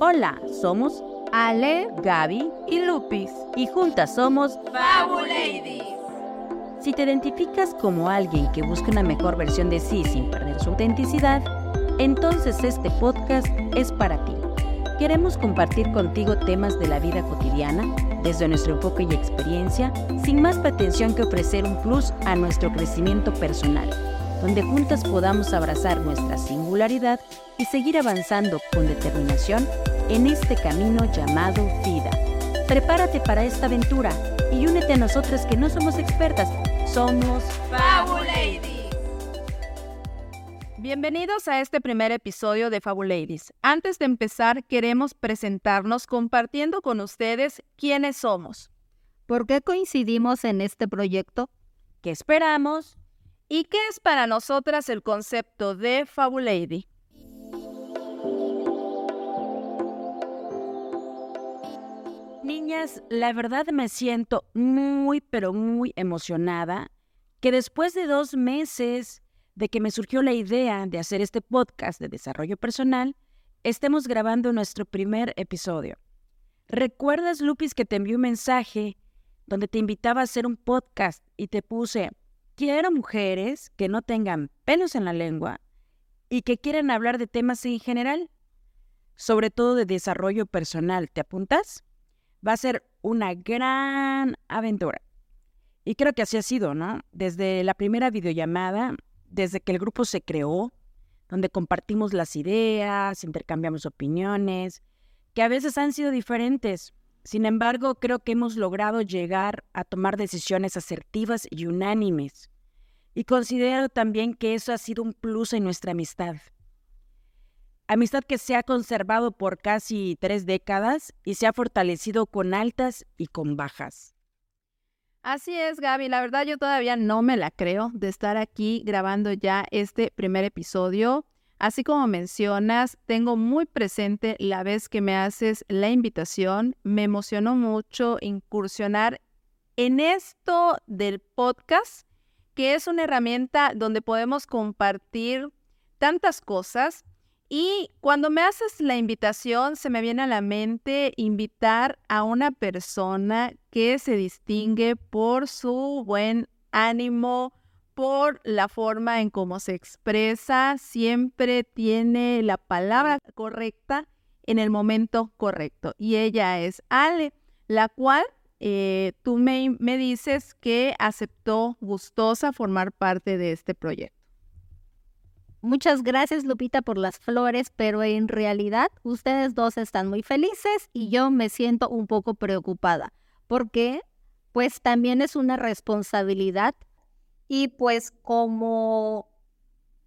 Hola, somos Ale, Gaby y Lupis. y juntas somos Fabuladies. Si te identificas como alguien que busca una mejor versión de sí sin perder su autenticidad, entonces este podcast es para ti. Queremos compartir contigo temas de la vida cotidiana desde nuestro enfoque y experiencia, sin más pretensión que ofrecer un plus a nuestro crecimiento personal, donde juntas podamos abrazar nuestra singularidad y seguir avanzando con determinación en este camino llamado vida. Prepárate para esta aventura y únete a nosotras que no somos expertas, somos Fabuladies. Bienvenidos a este primer episodio de Fabuladies. Antes de empezar, queremos presentarnos compartiendo con ustedes quiénes somos, ¿Por qué coincidimos en este proyecto? ¿Qué esperamos? Y qué es para nosotras el concepto de Fabulady. Niñas, la verdad me siento muy, pero muy emocionada que después de dos meses de que me surgió la idea de hacer este podcast de desarrollo personal, estemos grabando nuestro primer episodio. ¿Recuerdas, Lupis, que te envié un mensaje donde te invitaba a hacer un podcast y te puse, quiero mujeres que no tengan pelos en la lengua y que quieran hablar de temas en general, sobre todo de desarrollo personal? ¿Te apuntas? va a ser una gran aventura. Y creo que así ha sido, ¿no? Desde la primera videollamada, desde que el grupo se creó, donde compartimos las ideas, intercambiamos opiniones, que a veces han sido diferentes. Sin embargo, creo que hemos logrado llegar a tomar decisiones asertivas y unánimes. Y considero también que eso ha sido un plus en nuestra amistad. Amistad que se ha conservado por casi tres décadas y se ha fortalecido con altas y con bajas. Así es, Gaby. La verdad yo todavía no me la creo de estar aquí grabando ya este primer episodio. Así como mencionas, tengo muy presente la vez que me haces la invitación. Me emocionó mucho incursionar en esto del podcast, que es una herramienta donde podemos compartir tantas cosas. Y cuando me haces la invitación, se me viene a la mente invitar a una persona que se distingue por su buen ánimo, por la forma en cómo se expresa, siempre tiene la palabra correcta en el momento correcto. Y ella es Ale, la cual eh, tú me, me dices que aceptó gustosa formar parte de este proyecto. Muchas gracias Lupita por las flores, pero en realidad ustedes dos están muy felices y yo me siento un poco preocupada. porque Pues también es una responsabilidad y pues como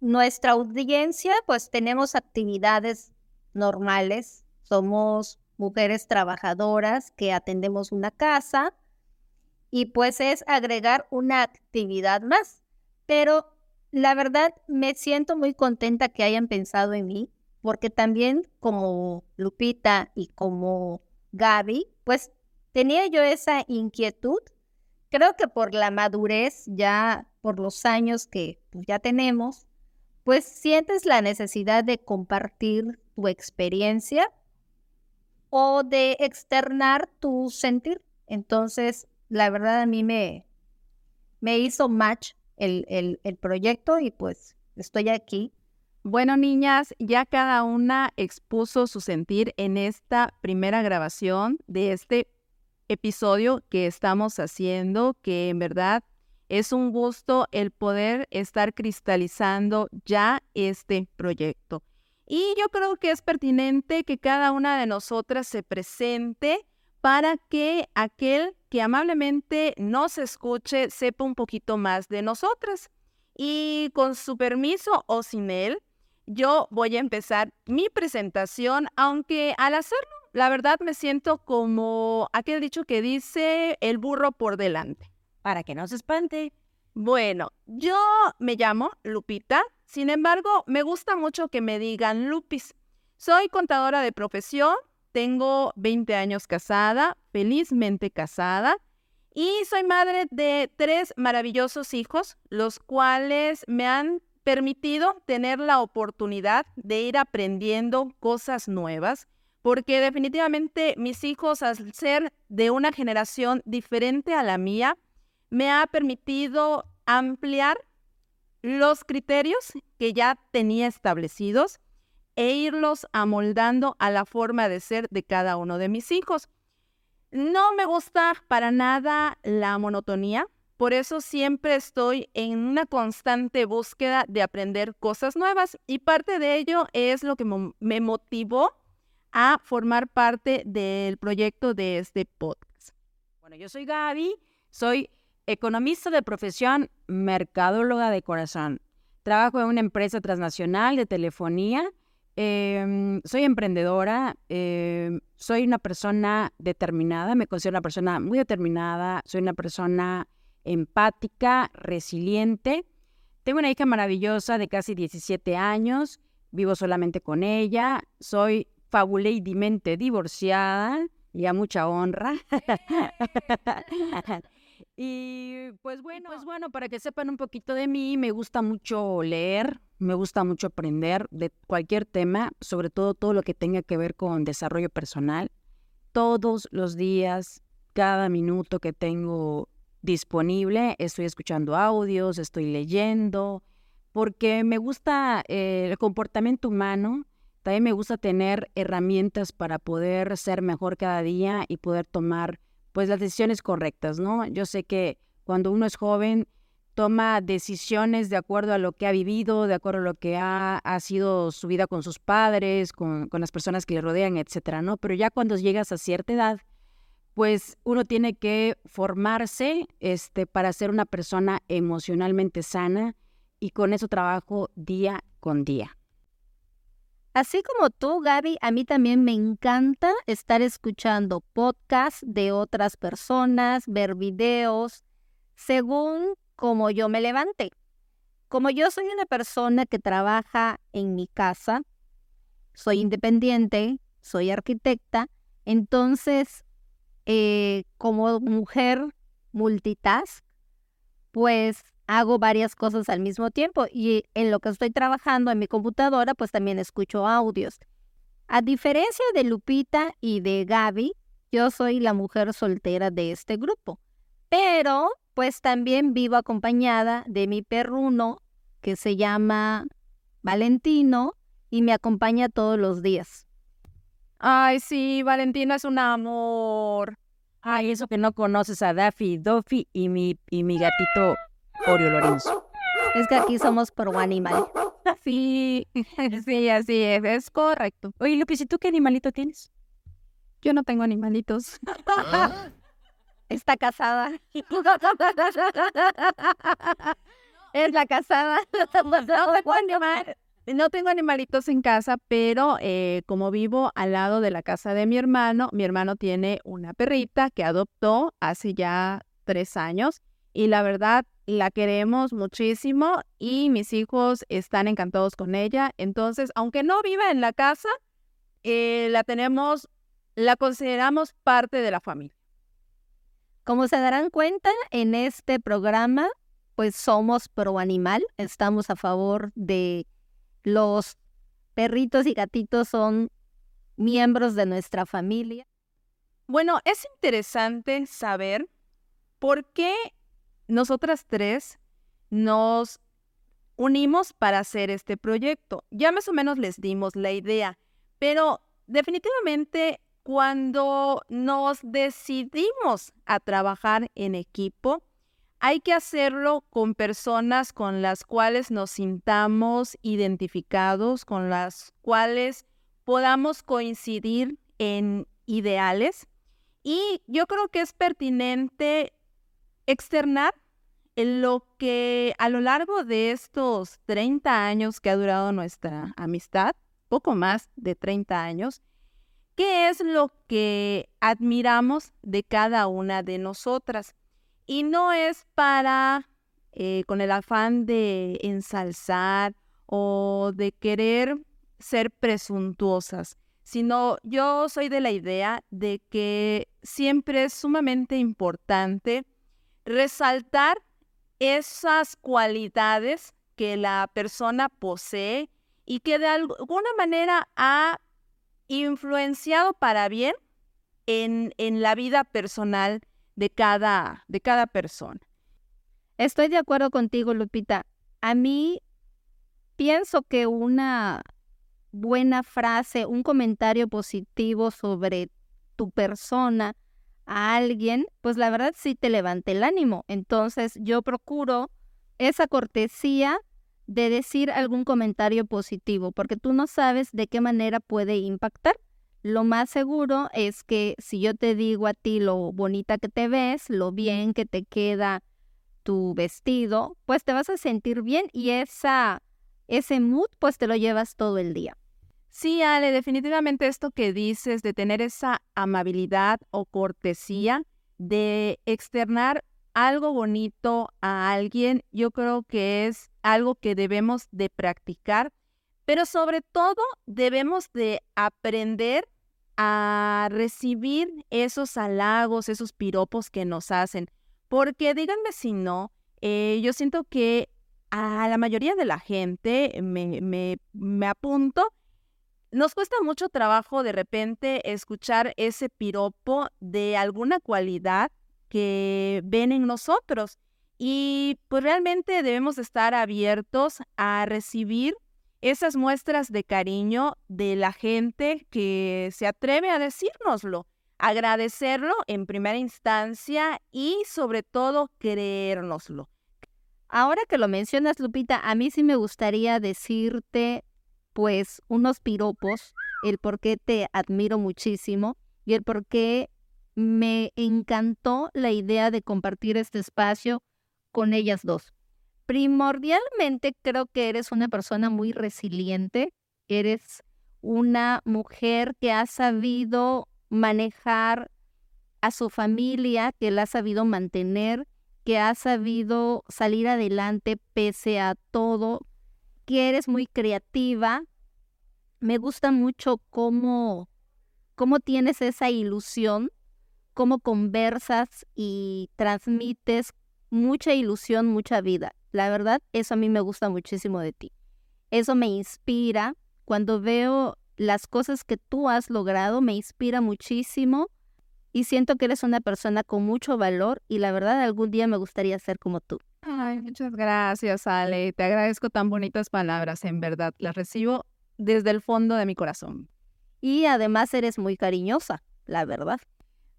nuestra audiencia, pues tenemos actividades normales, somos mujeres trabajadoras que atendemos una casa y pues es agregar una actividad más. Pero la verdad me siento muy contenta que hayan pensado en mí, porque también como Lupita y como Gaby, pues tenía yo esa inquietud. Creo que por la madurez, ya por los años que pues, ya tenemos, pues sientes la necesidad de compartir tu experiencia o de externar tu sentir. Entonces, la verdad a mí me, me hizo match el, el, el proyecto y pues estoy aquí. Bueno, niñas, ya cada una expuso su sentir en esta primera grabación de este episodio que estamos haciendo, que en verdad es un gusto el poder estar cristalizando ya este proyecto. Y yo creo que es pertinente que cada una de nosotras se presente para que aquel que amablemente nos escuche sepa un poquito más de nosotras. Y con su permiso o sin él, yo voy a empezar mi presentación, aunque al hacerlo, la verdad me siento como aquel dicho que dice el burro por delante. Para que no se espante. Bueno, yo me llamo Lupita, sin embargo, me gusta mucho que me digan Lupis. Soy contadora de profesión, tengo 20 años casada, felizmente casada, y soy madre de tres maravillosos hijos, los cuales me han permitido tener la oportunidad de ir aprendiendo cosas nuevas, porque definitivamente mis hijos, al ser de una generación diferente a la mía, me ha permitido ampliar los criterios que ya tenía establecidos e irlos amoldando a la forma de ser de cada uno de mis hijos. No me gusta para nada la monotonía, por eso siempre estoy en una constante búsqueda de aprender cosas nuevas y parte de ello es lo que me motivó a formar parte del proyecto de este podcast. Bueno, yo soy Gaby, soy economista de profesión, mercadóloga de corazón. Trabajo en una empresa transnacional de telefonía. Em, soy emprendedora, em, soy una persona determinada, me considero una persona muy determinada, soy una persona empática, resiliente. Tengo una hija maravillosa de casi 17 años, vivo solamente con ella, soy fabuleidimente divorciada y a mucha honra. y pues bueno, pues bueno, para que sepan un poquito de mí, me gusta mucho leer, me gusta mucho aprender de cualquier tema, sobre todo todo lo que tenga que ver con desarrollo personal. Todos los días, cada minuto que tengo disponible, estoy escuchando audios, estoy leyendo, porque me gusta eh, el comportamiento humano, también me gusta tener herramientas para poder ser mejor cada día y poder tomar pues las decisiones correctas, ¿no? Yo sé que cuando uno es joven toma decisiones de acuerdo a lo que ha vivido, de acuerdo a lo que ha, ha sido su vida con sus padres, con, con, las personas que le rodean, etcétera, ¿no? Pero ya cuando llegas a cierta edad, pues uno tiene que formarse este, para ser una persona emocionalmente sana y con eso trabajo día con día. Así como tú, Gaby, a mí también me encanta estar escuchando podcasts de otras personas, ver videos, según como yo me levante. Como yo soy una persona que trabaja en mi casa, soy independiente, soy arquitecta, entonces eh, como mujer multitask, pues hago varias cosas al mismo tiempo y en lo que estoy trabajando en mi computadora, pues también escucho audios. A diferencia de Lupita y de Gaby, yo soy la mujer soltera de este grupo, pero pues también vivo acompañada de mi perruno que se llama Valentino y me acompaña todos los días. Ay, sí, Valentino es un amor. Ay, eso que no conoces a Daffy, Duffy y mi, y mi gatito Oreo Lorenzo. Es que aquí somos pro animal. Sí, sí, así es, es correcto. Oye, Lupi, ¿y tú qué animalito tienes? Yo no tengo animalitos. Está casada. es la casada. No tengo animalitos en casa, pero eh, como vivo al lado de la casa de mi hermano, mi hermano tiene una perrita que adoptó hace ya tres años y la verdad la queremos muchísimo y mis hijos están encantados con ella. Entonces, aunque no viva en la casa, eh, la tenemos, la consideramos parte de la familia. Como se darán cuenta, en este programa, pues somos pro animal, estamos a favor de los perritos y gatitos son miembros de nuestra familia. Bueno, es interesante saber por qué nosotras tres nos unimos para hacer este proyecto. Ya más o menos les dimos la idea, pero definitivamente cuando nos decidimos a trabajar en equipo, hay que hacerlo con personas con las cuales nos sintamos identificados, con las cuales podamos coincidir en ideales. Y yo creo que es pertinente externar lo que a lo largo de estos 30 años que ha durado nuestra amistad, poco más de 30 años, qué es lo que admiramos de cada una de nosotras. Y no es para, eh, con el afán de ensalzar o de querer ser presuntuosas, sino yo soy de la idea de que siempre es sumamente importante resaltar esas cualidades que la persona posee y que de alguna manera ha influenciado para bien en, en la vida personal de cada, de cada persona. Estoy de acuerdo contigo, Lupita. A mí pienso que una buena frase, un comentario positivo sobre tu persona a alguien, pues la verdad sí te levanta el ánimo. Entonces yo procuro esa cortesía de decir algún comentario positivo, porque tú no sabes de qué manera puede impactar. Lo más seguro es que si yo te digo a ti lo bonita que te ves, lo bien que te queda tu vestido, pues te vas a sentir bien y esa, ese mood pues te lo llevas todo el día. Sí, Ale, definitivamente esto que dices de tener esa amabilidad o cortesía, de externar algo bonito a alguien, yo creo que es algo que debemos de practicar, pero sobre todo debemos de aprender a recibir esos halagos, esos piropos que nos hacen. Porque díganme si no, eh, yo siento que a la mayoría de la gente, me, me, me apunto, nos cuesta mucho trabajo de repente escuchar ese piropo de alguna cualidad que ven en nosotros. Y pues realmente debemos estar abiertos a recibir esas muestras de cariño de la gente que se atreve a decírnoslo agradecerlo en primera instancia y sobre todo creérnoslo. Ahora que lo mencionas, Lupita, a mí sí me gustaría decirte pues unos piropos, el por qué te admiro muchísimo y el por qué me encantó la idea de compartir este espacio con ellas dos. Primordialmente creo que eres una persona muy resiliente, eres una mujer que ha sabido manejar a su familia, que la ha sabido mantener, que ha sabido salir adelante pese a todo, que eres muy creativa. Me gusta mucho cómo, cómo tienes esa ilusión, cómo conversas y transmites mucha ilusión, mucha vida. La verdad, eso a mí me gusta muchísimo de ti. Eso me inspira. Cuando veo las cosas que tú has logrado me inspira muchísimo y siento que eres una persona con mucho valor y la verdad algún día me gustaría ser como tú. Ay, muchas gracias, Ale. Te agradezco tan bonitas palabras, en verdad. Las recibo desde el fondo de mi corazón. Y además eres muy cariñosa, la verdad.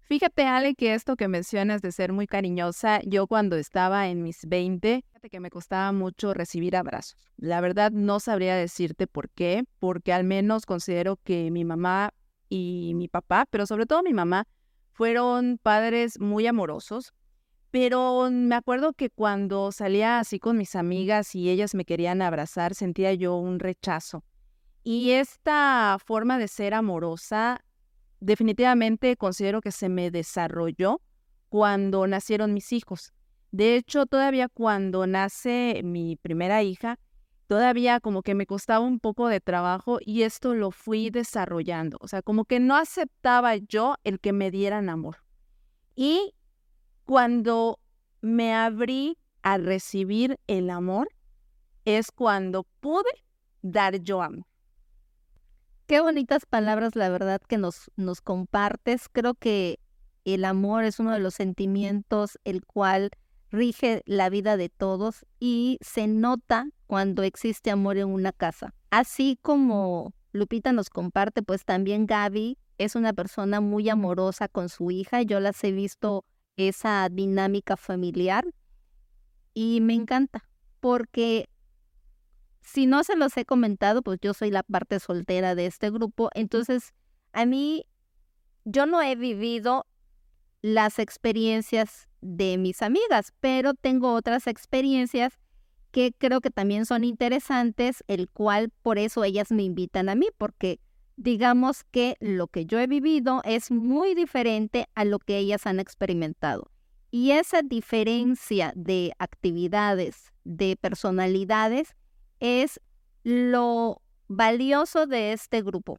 Fíjate, Ale, que esto que mencionas de ser muy cariñosa, yo cuando estaba en mis 20, fíjate que me costaba mucho recibir abrazos. La verdad no sabría decirte por qué, porque al menos considero que mi mamá y mi papá, pero sobre todo mi mamá, fueron padres muy amorosos. Pero me acuerdo que cuando salía así con mis amigas y ellas me querían abrazar, sentía yo un rechazo. Y esta forma de ser amorosa definitivamente considero que se me desarrolló cuando nacieron mis hijos. De hecho, todavía cuando nace mi primera hija, todavía como que me costaba un poco de trabajo y esto lo fui desarrollando. O sea, como que no aceptaba yo el que me dieran amor. Y cuando me abrí a recibir el amor, es cuando pude dar yo amor. Qué bonitas palabras, la verdad, que nos, nos compartes. Creo que el amor es uno de los sentimientos el cual rige la vida de todos y se nota cuando existe amor en una casa. Así como Lupita nos comparte, pues también Gaby es una persona muy amorosa con su hija. Yo las he visto esa dinámica familiar y me encanta porque si no se los he comentado, pues yo soy la parte soltera de este grupo. Entonces, a mí, yo no he vivido las experiencias de mis amigas, pero tengo otras experiencias que creo que también son interesantes, el cual por eso ellas me invitan a mí, porque digamos que lo que yo he vivido es muy diferente a lo que ellas han experimentado. Y esa diferencia de actividades, de personalidades, es lo valioso de este grupo?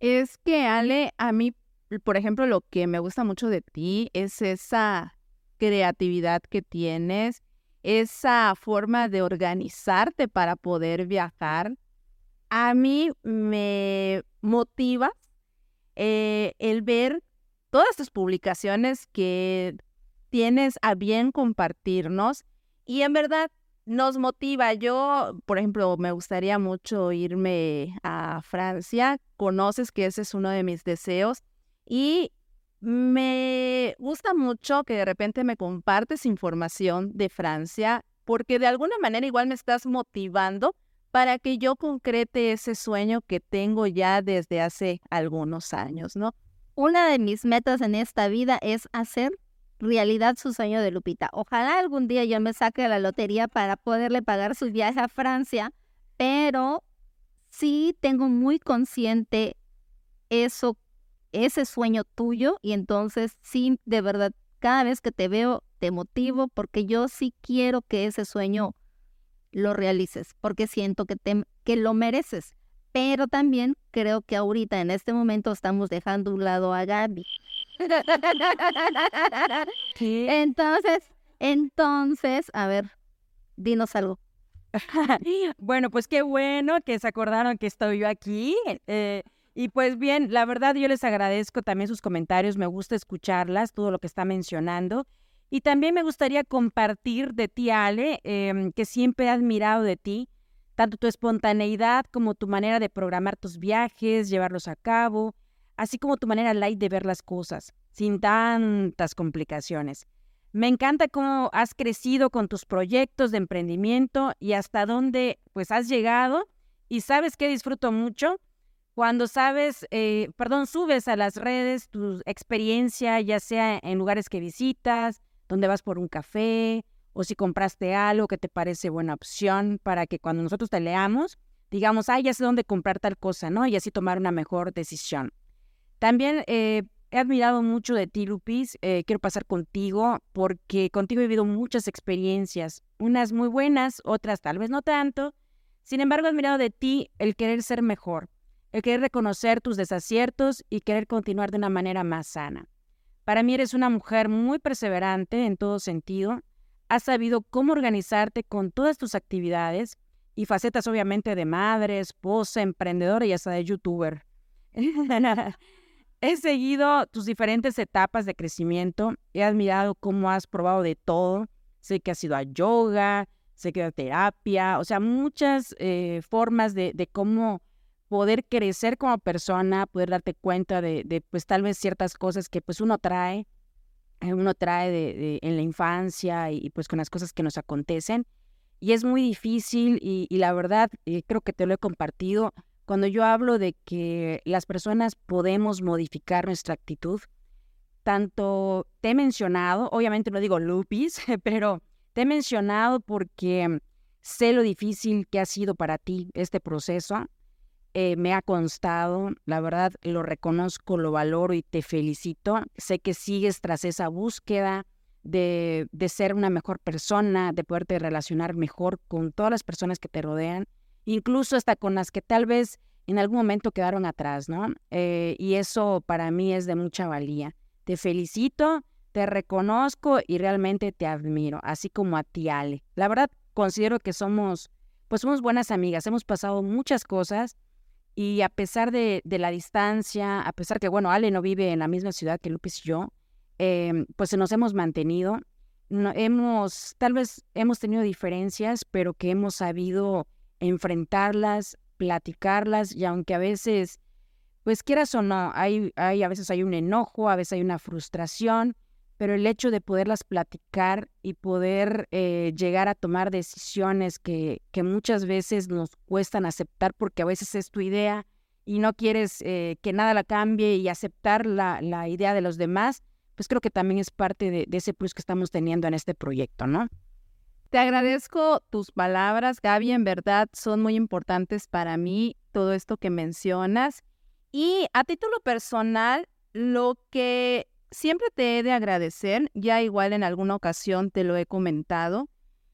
Es que, Ale, a mí, por ejemplo, lo que me gusta mucho de ti es esa creatividad que tienes, esa forma de organizarte para poder viajar. A mí me motivas eh, el ver todas tus publicaciones que tienes a bien compartirnos y en verdad nos motiva. Yo, por ejemplo, me gustaría mucho irme a Francia. Conoces que ese es uno de mis deseos y me gusta mucho que de repente me compartes información de Francia porque de alguna manera igual me estás motivando para que yo concrete ese sueño que tengo ya desde hace algunos años, ¿no? Una de mis metas en esta vida es hacer realidad su sueño de Lupita. Ojalá algún día yo me saque la lotería para poderle pagar su viaje a Francia, pero sí tengo muy consciente eso, ese sueño tuyo y entonces sí, de verdad, cada vez que te veo te motivo porque yo sí quiero que ese sueño lo realices, porque siento que, te, que lo mereces. Pero también creo que ahorita, en este momento, estamos dejando un lado a Gaby. Entonces, entonces, a ver, dinos algo. bueno, pues qué bueno que se acordaron que estoy yo aquí. Eh, y pues bien, la verdad yo les agradezco también sus comentarios, me gusta escucharlas, todo lo que está mencionando. Y también me gustaría compartir de ti, Ale, em, que siempre he admirado de ti, tanto tu espontaneidad como tu manera de programar tus viajes, llevarlos a cabo, así como tu manera light de ver las cosas, sin tantas complicaciones. Me encanta cómo has crecido con tus proyectos de emprendimiento y hasta dónde pues has llegado. Y sabes que disfruto mucho cuando sabes, eh, perdón, subes a las redes tu experiencia, ya sea en lugares que visitas, donde vas por un café o si compraste algo que te parece buena opción para que cuando nosotros te leamos, digamos, ah, ya sé dónde comprar tal cosa, ¿no? Y así tomar una mejor decisión. También eh, he admirado mucho de ti, Lupis. Eh, quiero pasar contigo porque contigo he vivido muchas experiencias, unas muy buenas, otras tal vez no tanto. Sin embargo, he admirado de ti el querer ser mejor, el querer reconocer tus desaciertos y querer continuar de una manera más sana. Para mí eres una mujer muy perseverante en todo sentido. Has sabido cómo organizarte con todas tus actividades y facetas obviamente de madre, esposa, emprendedora y hasta de youtuber. He seguido tus diferentes etapas de crecimiento, he admirado cómo has probado de todo. Sé que has ido a yoga, sé que a terapia, o sea, muchas eh, formas de, de cómo poder crecer como persona, poder darte cuenta de, pues tal vez ciertas cosas que pues uno trae, eh, uno trae de, en la infancia y, pues con las cosas que nos acontecen. Y es muy difícil y, la verdad, eh, creo que te lo he compartido, cuando yo hablo de que las personas podemos modificar nuestra actitud, tanto te he mencionado, obviamente no digo lupis, pero te he mencionado porque sé lo difícil que ha sido para ti este proceso eh, me ha constado, la verdad lo reconozco, lo valoro y te felicito. Sé que sigues tras esa búsqueda de, de ser una mejor persona, de poderte relacionar mejor con todas las personas que te rodean, incluso hasta con las que tal vez en algún momento quedaron atrás, ¿no? Eh, y eso para mí es de mucha valía. Te felicito, te reconozco y realmente te admiro, así como a ti, Ale. La verdad, considero que somos, pues somos buenas amigas, hemos pasado muchas cosas y a pesar de, la distancia, a pesar que, bueno, Ale no vive en la misma ciudad que Lupis y yo, em, pues nos hemos mantenido. No, hemos, tal vez hemos tenido diferencias, pero que hemos sabido enfrentarlas, platicarlas, y aunque a veces, pues quieras o no, hay, hay, a veces hay un enojo, a veces hay una frustración, pero el hecho de poderlas platicar y poder eh, llegar a tomar decisiones que, que, muchas veces nos cuestan aceptar porque a veces es tu idea y no quieres eh, que nada la cambie y aceptar la, la, idea de los demás, pues creo que también es parte de, de ese plus que estamos teniendo en este proyecto, ¿no? Te agradezco tus palabras, Gaby, en verdad son muy importantes para mí todo esto que mencionas. Y a título personal, lo que siempre te he de agradecer, ya igual en alguna ocasión te lo he comentado,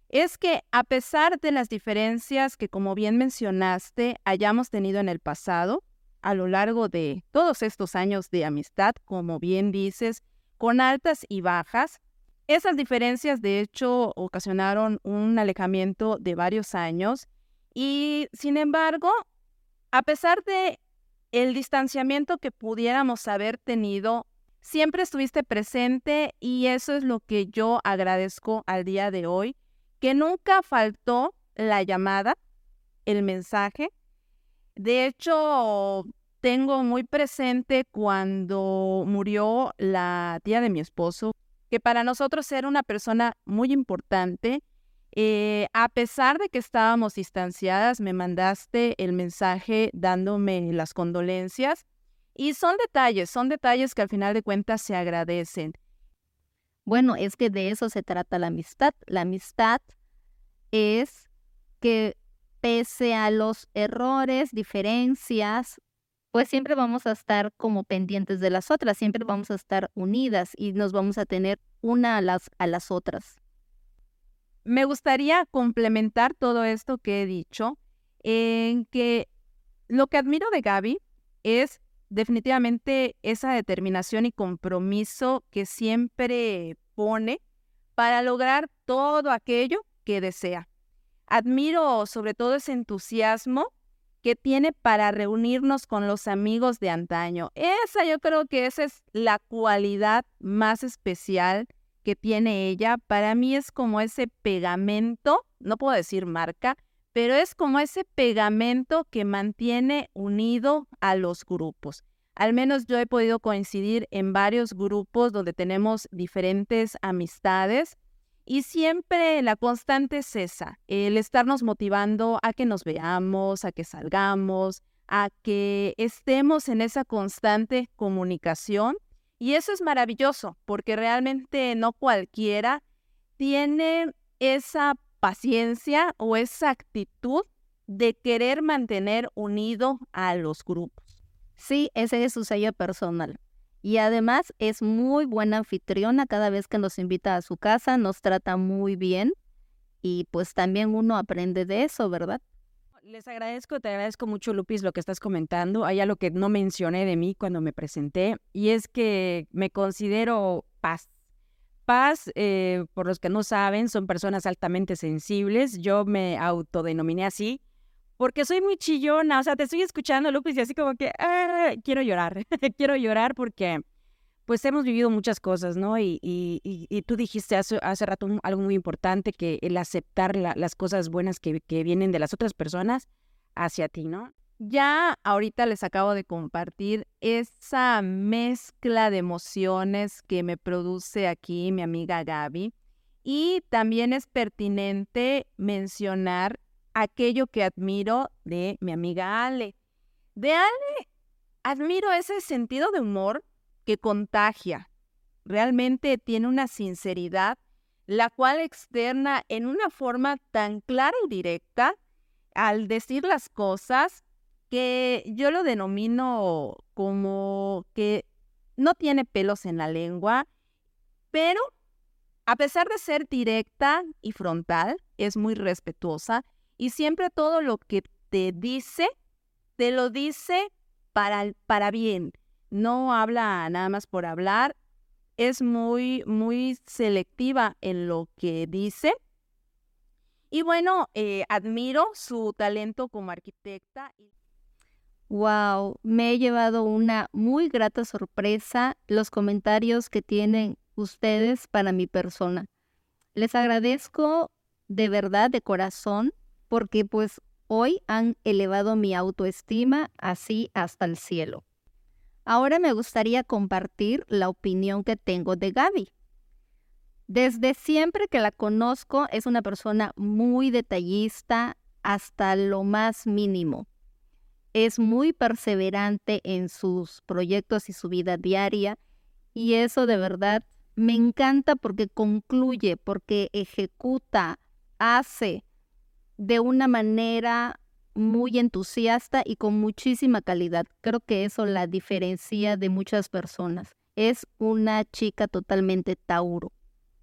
es que a pesar de las diferencias que, como bien mencionaste, hayamos tenido en el pasado, a lo largo de todos estos años de amistad, como bien dices, con altas y bajas, esas diferencias de hecho ocasionaron un alejamiento de varios años y, sin embargo, a pesar de el distanciamiento que pudiéramos haber tenido, siempre estuviste presente y eso es lo que yo agradezco al día de hoy, que nunca faltó la llamada, el mensaje. De hecho, tengo muy presente cuando murió la tía de mi esposo, que para nosotros era una persona muy importante. Eh, a pesar de que estábamos distanciadas, me mandaste el mensaje dándome las condolencias. Y son detalles, son detalles que al final de cuentas se agradecen. Bueno, es que de eso se trata la amistad. La amistad es que pese a los errores, diferencias, pues siempre vamos a estar como pendientes de las otras, siempre vamos a estar unidas y nos vamos a tener una a las, a las otras. Me gustaría complementar todo esto que he dicho en que lo que admiro de Gaby es definitivamente esa determinación y compromiso que siempre pone para lograr todo aquello que desea. Admiro sobre todo ese entusiasmo que tiene para reunirnos con los amigos de antaño. Esa yo creo que esa es la cualidad más especial que tiene ella. Para mí es como ese pegamento, no puedo decir marca, pero es como ese pegamento que mantiene unido a los grupos. Al menos yo he podido coincidir en varios grupos donde tenemos diferentes amistades y siempre la constante es esa, el estarnos motivando a que nos veamos, a que salgamos, a que estemos en esa constante comunicación. Y eso es maravilloso, porque realmente no cualquiera tiene esa paciencia o esa actitud de querer mantener unido a los grupos. Sí, ese es su sello personal. Y además es muy buena anfitriona cada vez que nos invita a su casa, nos trata muy bien y pues también uno aprende de eso, ¿verdad? Les agradezco, te agradezco mucho, Lupis, lo que estás comentando. Hay algo que no mencioné de mí cuando me presenté y es que me considero paz. Eh, por los que no saben, son personas altamente sensibles. Yo me autodenominé así porque soy muy chillona, o sea, te estoy escuchando, Lupis, y así como que ah, quiero llorar, quiero llorar porque pues hemos vivido muchas cosas, ¿no? Y, tú dijiste hace, hace rato algo muy importante, que el aceptar las cosas buenas que, que vienen de las otras personas hacia ti, ¿no? Ya ahorita les acabo de compartir esa mezcla de emociones que me produce aquí mi amiga Gaby. Y también es pertinente mencionar aquello que admiro de mi amiga Ale. De Ale admiro ese sentido de humor que contagia. Realmente tiene una sinceridad, la cual externa en una forma tan clara y directa al decir las cosas que yo lo denomino como que no tiene pelos en la lengua, pero a pesar de ser directa y frontal, es muy respetuosa y siempre todo lo que te dice, te lo dice para, para bien. No habla nada más por hablar. Es muy, muy selectiva en lo que dice. Y bueno, eh, admiro su talento como arquitecta. Wow, me he llevado una muy grata sorpresa los comentarios que tienen ustedes para mi persona. Les agradezco de verdad, de corazón, porque pues hoy han elevado mi autoestima así hasta el cielo. Ahora me gustaría compartir la opinión que tengo de Gaby. Desde siempre que la conozco es una persona muy detallista hasta lo más mínimo. Es muy perseverante en sus proyectos y su vida diaria y eso de verdad me encanta porque concluye, porque ejecuta, hace, de una manera muy entusiasta y con muchísima calidad. Creo que eso la diferencia de muchas personas. Es una chica totalmente Tauro,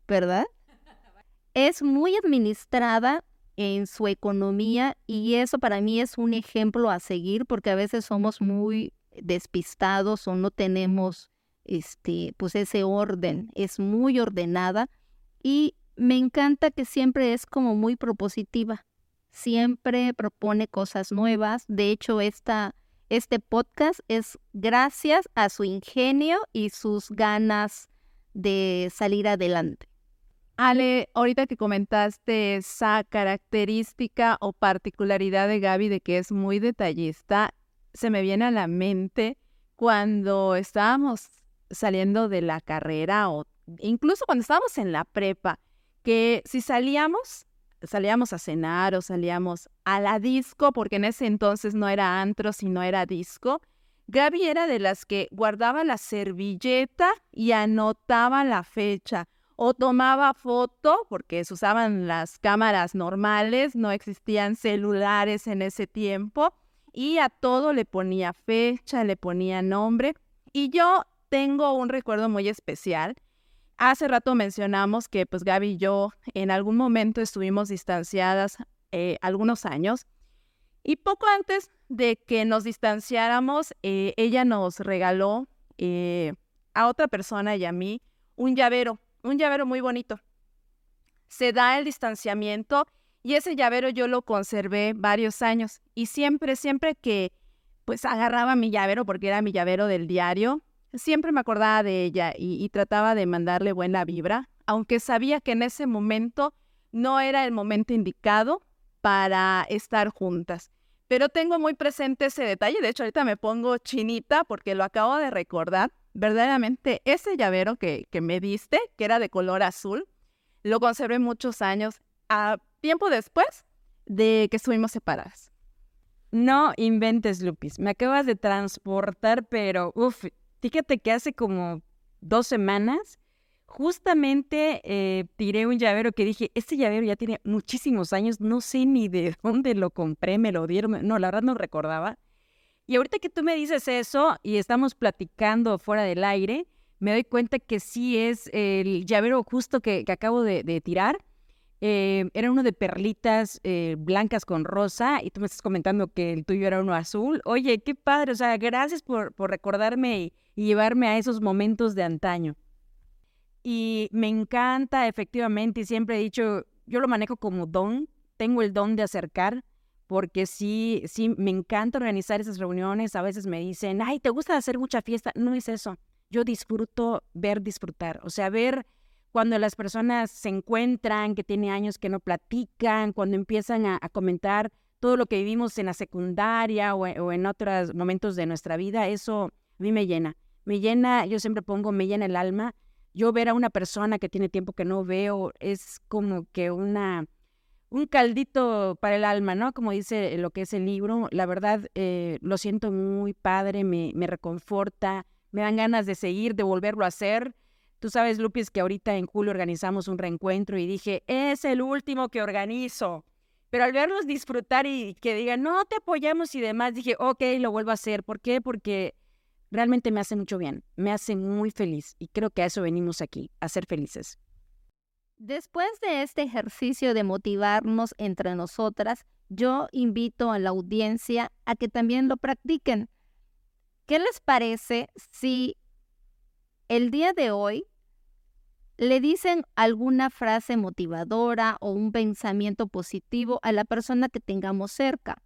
¿verdad? Es muy administrada en su economía y eso para mí es un ejemplo a seguir porque a veces somos muy despistados o no tenemos este pues ese orden, es muy ordenada y me encanta que siempre es como muy propositiva siempre propone cosas nuevas. De hecho, esta, este podcast es gracias a su ingenio y sus ganas de salir adelante. Ale, ahorita que comentaste esa característica o particularidad de Gaby de que es muy detallista, se me viene a la mente cuando estábamos saliendo de la carrera o incluso cuando estábamos en la prepa, que si salíamos, salíamos a cenar o salíamos a la disco, porque en ese entonces no era antro, sino era disco, Gaby era de las que guardaba la servilleta y anotaba la fecha o tomaba foto, porque se usaban las cámaras normales, no existían celulares en ese tiempo, y a todo le ponía fecha, le ponía nombre. Y yo tengo un recuerdo muy especial. Hace rato mencionamos que pues Gaby y yo en algún momento estuvimos distanciadas eh, algunos años y poco antes de que nos distanciáramos, eh, ella nos regaló eh, a otra persona y a mí un llavero, un llavero muy bonito. Se da el distanciamiento y ese llavero yo lo conservé varios años y siempre, siempre que pues agarraba mi llavero, porque era mi llavero del diario, siempre me acordaba de ella y, trataba de mandarle buena vibra, aunque sabía que en ese momento no era el momento indicado para estar juntas. Pero tengo muy presente ese detalle, de hecho ahorita me pongo chinita porque lo acabo de recordar. Verdaderamente ese llavero que, que me diste, que era de color azul, lo conservé muchos años, a tiempo después de que estuvimos separadas. No inventes, Lupis. Me acabas de transportar, pero uff, Fíjate que hace como dos semanas justamente eh, tiré un llavero que dije, este llavero ya tiene muchísimos años, no sé ni de dónde lo compré, me lo dieron, no, la verdad no recordaba. Y ahorita que tú me dices eso y estamos platicando fuera del aire, me doy cuenta que sí es el llavero justo que, acabo de tirar. Eh, era uno de perlitas eh, blancas con rosa y tú me estás comentando que el tuyo era uno azul. Oye, qué padre, o sea, gracias por, por recordarme y, llevarme a esos momentos de antaño. Y me encanta efectivamente y siempre he dicho, yo lo manejo como don, tengo el don de acercar, porque sí, sí, me encanta organizar esas reuniones. A veces me dicen, ay, ¿te gusta hacer mucha fiesta? No es eso. Yo disfruto ver disfrutar, o sea, ver cuando las personas se encuentran, que tiene años que no platican, cuando empiezan a, comentar todo lo que vivimos en la secundaria o, en otros momentos de nuestra vida, eso a mí me llena. Me llena, yo siempre pongo, me llena el alma. Yo ver a una persona que tiene tiempo que no veo es como que una, un caldito para el alma, ¿no? Como dice lo que es el libro. La verdad, eh, lo siento muy padre, me, me reconforta, me dan ganas de seguir, de volverlo a hacer. Tú sabes, Lupis, que ahorita en julio organizamos un reencuentro y dije, es el último que organizo. Pero al verlos disfrutar y que digan, no, te apoyamos y demás, dije, ok, lo vuelvo a hacer. ¿Por qué? Porque realmente me hace mucho bien, me hace muy feliz y creo que a eso venimos aquí, a ser felices. Después de este ejercicio de motivarnos entre nosotras, yo invito a la audiencia a que también lo practiquen. ¿Qué les parece si el día de hoy le dicen alguna frase motivadora o un pensamiento positivo a la persona que tengamos cerca.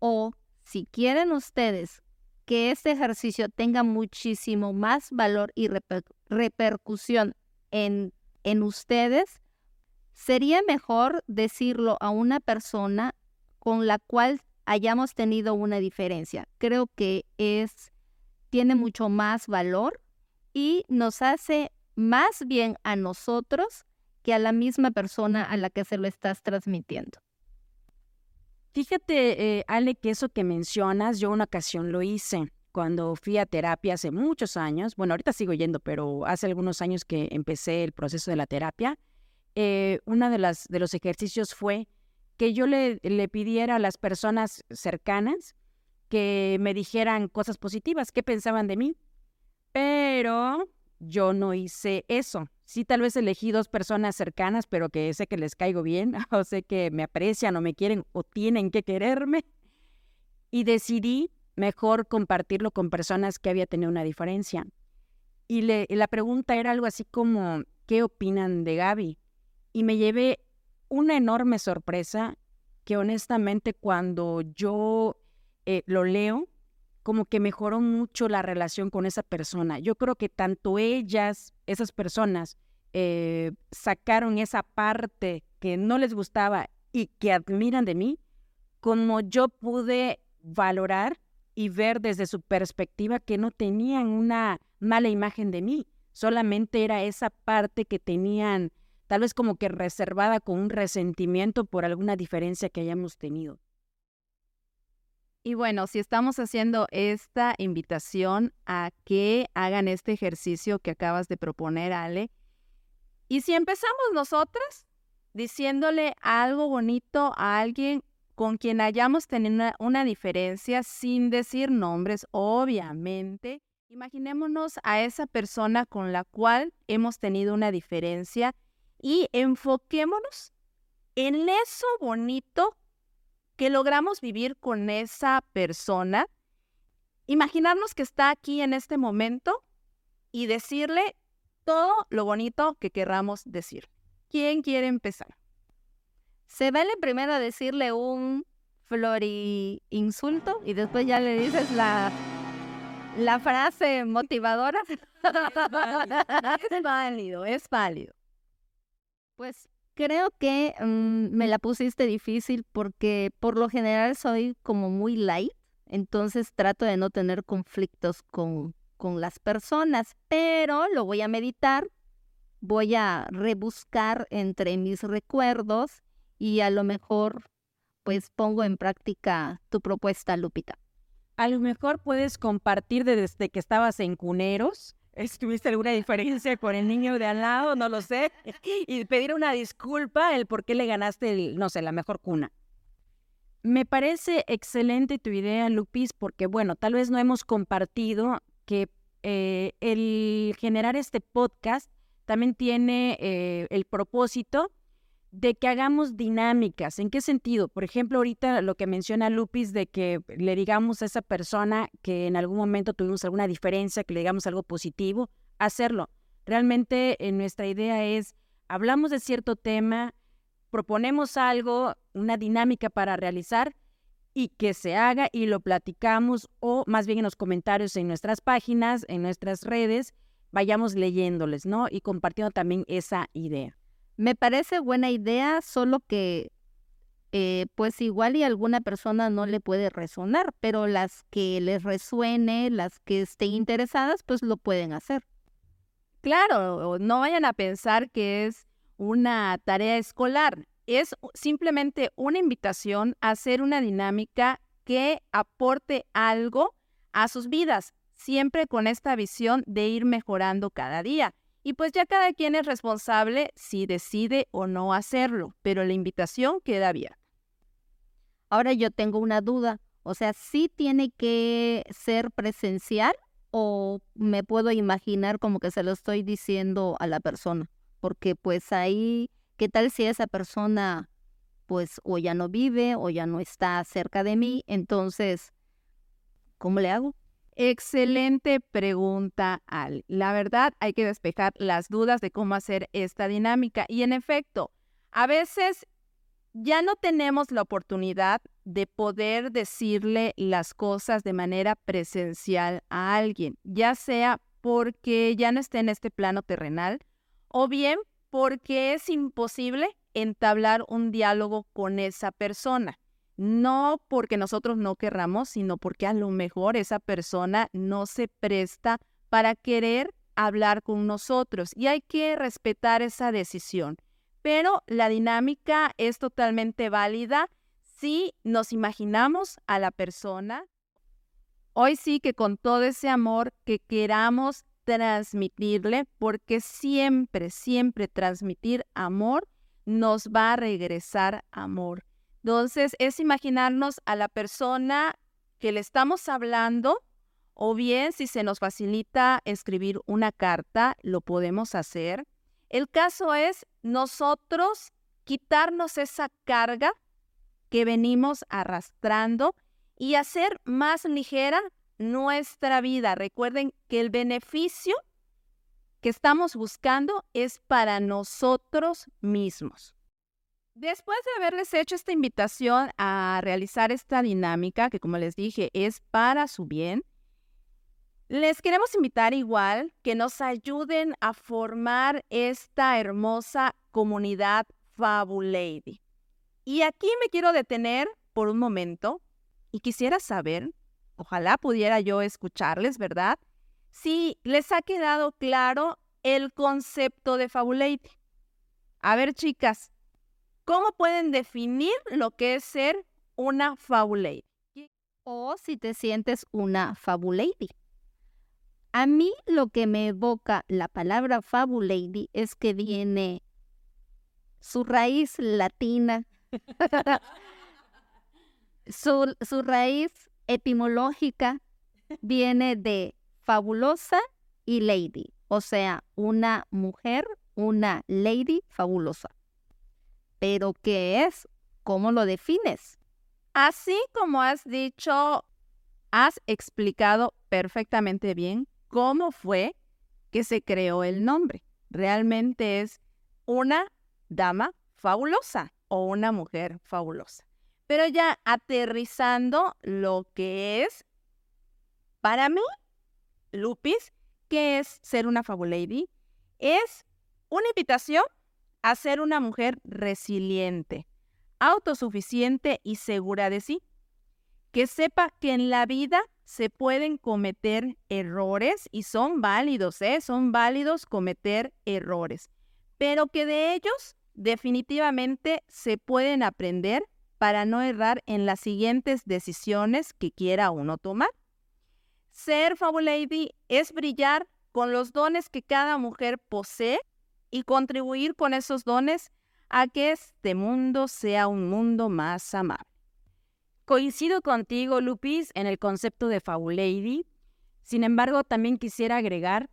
O si quieren ustedes que este ejercicio tenga muchísimo más valor y repercusión en, en ustedes, sería mejor decirlo a una persona con la cual hayamos tenido una diferencia. Creo que es tiene mucho más valor y nos hace más bien a nosotros que a la misma persona a la que se lo estás transmitiendo. Fíjate, eh, Ale, que eso que mencionas, yo una ocasión lo hice cuando fui a terapia hace muchos años. Bueno, ahorita sigo yendo, pero hace algunos años que empecé el proceso de la terapia. Eh, uno de, las, de los ejercicios fue que yo le, le pidiera a las personas cercanas que me dijeran cosas positivas, qué pensaban de mí. Pero yo no hice eso. Sí, tal vez elegí dos personas cercanas, pero que sé que les caigo bien, o sé que me aprecian o me quieren o tienen que quererme. Y decidí mejor compartirlo con personas que había tenido una diferencia. Y, la pregunta era algo así como, ¿qué opinan de Gaby? Y me llevé una enorme sorpresa que honestamente cuando yo eh, lo leo, como que mejoró mucho la relación con esa persona. Yo creo que tanto ellas, esas personas, eh, sacaron esa parte que no les gustaba y que admiran de mí, como yo pude valorar y ver desde su perspectiva que no tenían una mala imagen de mí, solamente era esa parte que tenían tal vez como que reservada con un resentimiento por alguna diferencia que hayamos tenido. Y bueno, si estamos haciendo esta invitación a que hagan este ejercicio que acabas de proponer, Ale, y si empezamos nosotras diciéndole algo bonito a alguien con quien hayamos tenido una, diferencia sin decir nombres, obviamente, imaginémonos a esa persona con la cual hemos tenido una diferencia y enfoquémonos en eso bonito que logramos vivir con esa persona, imaginarnos que está aquí en este momento y decirle todo lo bonito que querramos decir. ¿Quién quiere empezar? Se vale primero decirle un flori insulto y después ya le dices la, la frase motivadora. es válido, es válido. Pues Creo que mm, me la pusiste difícil porque por lo general soy como muy light, entonces trato de no tener conflictos con, con las personas, pero lo voy a meditar, voy a rebuscar entre mis recuerdos y a lo mejor pues pongo en práctica tu propuesta, Lupita. A lo mejor puedes compartir desde que estabas en Cuneros ¿Tuviste alguna diferencia con el niño de al lado? No lo sé. Y pedir una disculpa el por qué le ganaste, no sé, la mejor cuna. Me parece excelente tu idea, Lupis, porque bueno, tal vez no hemos compartido que eh, el generar este podcast también tiene eh, el propósito de que hagamos dinámicas. ¿En qué sentido? Por ejemplo, ahorita lo que menciona Lupis de que le digamos a esa persona que en algún momento tuvimos alguna diferencia, que le digamos algo positivo, hacerlo. Realmente eh, nuestra idea es, hablamos de cierto tema, proponemos algo, una dinámica para realizar y que se haga y lo platicamos o más bien en los comentarios en nuestras páginas, en nuestras redes, vayamos leyéndoles, ¿no? Y compartiendo también esa idea. Me parece buena idea, solo que eh, pues igual y alguna persona no le puede resonar, pero las que les resuene, las que estén interesadas, pues lo pueden hacer. Claro, no vayan a pensar que es una tarea escolar, es simplemente una invitación a hacer una dinámica que aporte algo a sus vidas, siempre con esta visión de ir mejorando cada día. Y pues ya cada quien es responsable si decide o no hacerlo, pero la invitación queda abierta. Ahora yo tengo una duda, o sea, ¿sí tiene que ser presencial o me puedo imaginar como que se lo estoy diciendo a la persona? Porque pues ahí, ¿qué tal si esa persona pues o ya no vive o ya no está cerca de mí? Entonces, ¿cómo le hago? Excelente pregunta, Al. La verdad, hay que despejar las dudas de cómo hacer esta dinámica. Y en efecto, a veces ya no tenemos la oportunidad de poder decirle las cosas de manera presencial a alguien, ya sea porque ya no esté en este plano terrenal o bien porque es imposible entablar un diálogo con esa persona no porque nosotros no querramos, sino porque a lo mejor esa persona no se presta para querer hablar con nosotros y hay que respetar esa decisión. Pero la dinámica es totalmente válida si nos imaginamos a la persona. Hoy sí que con todo ese amor que queramos transmitirle, porque siempre, siempre transmitir amor nos va a regresar amor. Entonces, es imaginarnos a la persona que le estamos hablando o bien si se nos facilita escribir una carta, lo podemos hacer. El caso es nosotros quitarnos esa carga que venimos arrastrando y hacer más ligera nuestra vida. Recuerden que el beneficio que estamos buscando es para nosotros mismos. Después de haberles hecho esta invitación a realizar esta dinámica, que como les dije es para su bien, les queremos invitar igual que nos ayuden a formar esta hermosa comunidad Fabulady. Y aquí me quiero detener por un momento y quisiera saber, ojalá pudiera yo escucharles, ¿verdad? Si les ha quedado claro el concepto de Fabulady. A ver, chicas, ¿cómo pueden definir lo que es ser una Fabulady? O si te sientes una Fabulady. A mí lo que me evoca la palabra Fabulady es que viene su raíz latina, su, su raíz etimológica viene de fabulosa y lady, o sea, una mujer, una lady fabulosa. Pero ¿qué es? ¿Cómo lo defines? Así como has dicho, has explicado perfectamente bien cómo fue que se creó el nombre. Realmente es una dama fabulosa o una mujer fabulosa. Pero ya aterrizando lo que es, para mí, Lupis, ¿qué es ser una fabulady? Es una invitación a ser una mujer resiliente, autosuficiente y segura de sí. Que sepa que en la vida se pueden cometer errores y son válidos, ¿eh? Son válidos cometer errores, pero que de ellos definitivamente se pueden aprender para no errar en las siguientes decisiones que quiera uno tomar. Ser Fabulady es brillar con los dones que cada mujer posee y contribuir con esos dones a que este mundo sea un mundo más amable. Coincido contigo, Lupis, en el concepto de Fabulady. Sin embargo, también quisiera agregar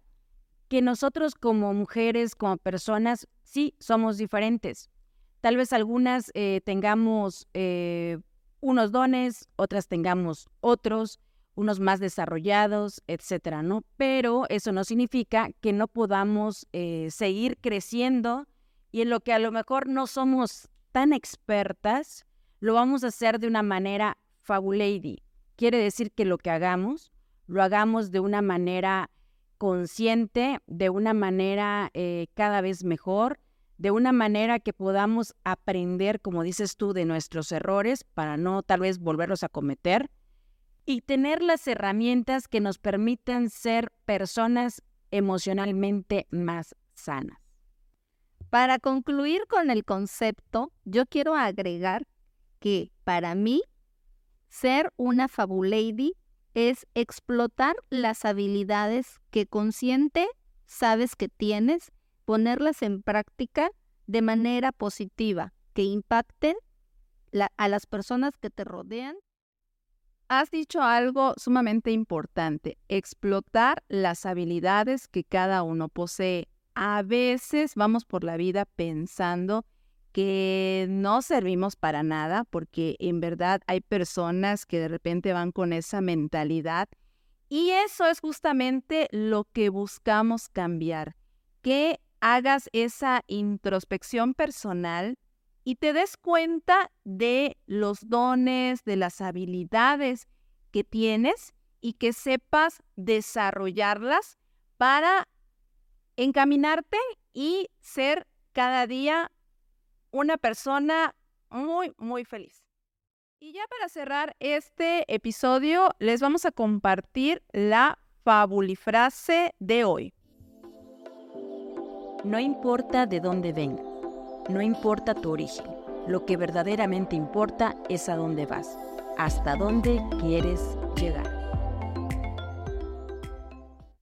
que nosotros como mujeres, como personas, sí somos diferentes. Tal vez algunas eh, tengamos eh, unos dones, otras tengamos otros, unos más desarrollados, etcétera, ¿no? Pero eso no significa que no podamos eh, seguir creciendo y en lo que a lo mejor no somos tan expertas, lo vamos a hacer de una manera fabulady. Quiere decir que lo que hagamos, lo hagamos de una manera consciente, de una manera eh, cada vez mejor, de una manera que podamos aprender, como dices tú, de nuestros errores para no tal vez volverlos a cometer y tener las herramientas que nos permitan ser personas emocionalmente más sanas. Para concluir con el concepto, yo quiero agregar que para mí ser una fabulady es explotar las habilidades que consciente sabes que tienes, ponerlas en práctica de manera positiva, que impacten a las personas que te rodean. Has dicho algo sumamente importante, explotar las habilidades que cada uno posee. A veces vamos por la vida pensando que no servimos para nada, porque en verdad hay personas que de repente van con esa mentalidad y eso es justamente lo que buscamos cambiar, que hagas esa introspección personal y te des cuenta de los dones, de las habilidades que tienes y que sepas desarrollarlas para encaminarte y ser cada día una persona muy, muy feliz. Y ya para cerrar este episodio, les vamos a compartir la fabulifrase de hoy. No importa de dónde vengas, no importa tu origen, lo que verdaderamente importa es a dónde vas, hasta dónde quieres llegar.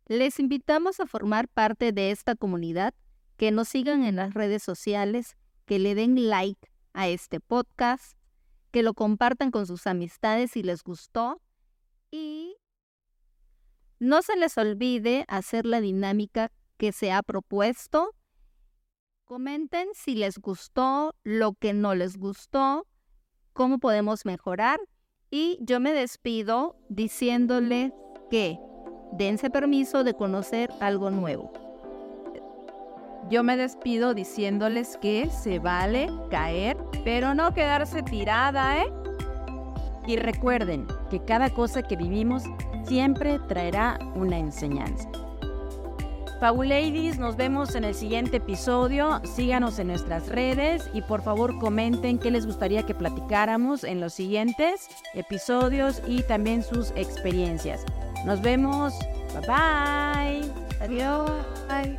Les invitamos a formar parte de esta comunidad, que nos sigan en las redes sociales que le den like a este podcast, que lo compartan con sus amistades si les gustó y no se les olvide hacer la dinámica que se ha propuesto. Comenten si les gustó, lo que no les gustó, cómo podemos mejorar. Y yo me despido diciéndole que dense permiso de conocer algo nuevo Yo me despido diciéndoles que se vale caer, pero no quedarse tirada, ¿eh? Y recuerden que cada cosa que vivimos siempre traerá una enseñanza. Ladies, nos vemos en el siguiente episodio. Síganos en nuestras redes y por favor comenten qué les gustaría que platicáramos en los siguientes episodios y también sus experiencias. Nos vemos. Bye bye. Adiós. Bye.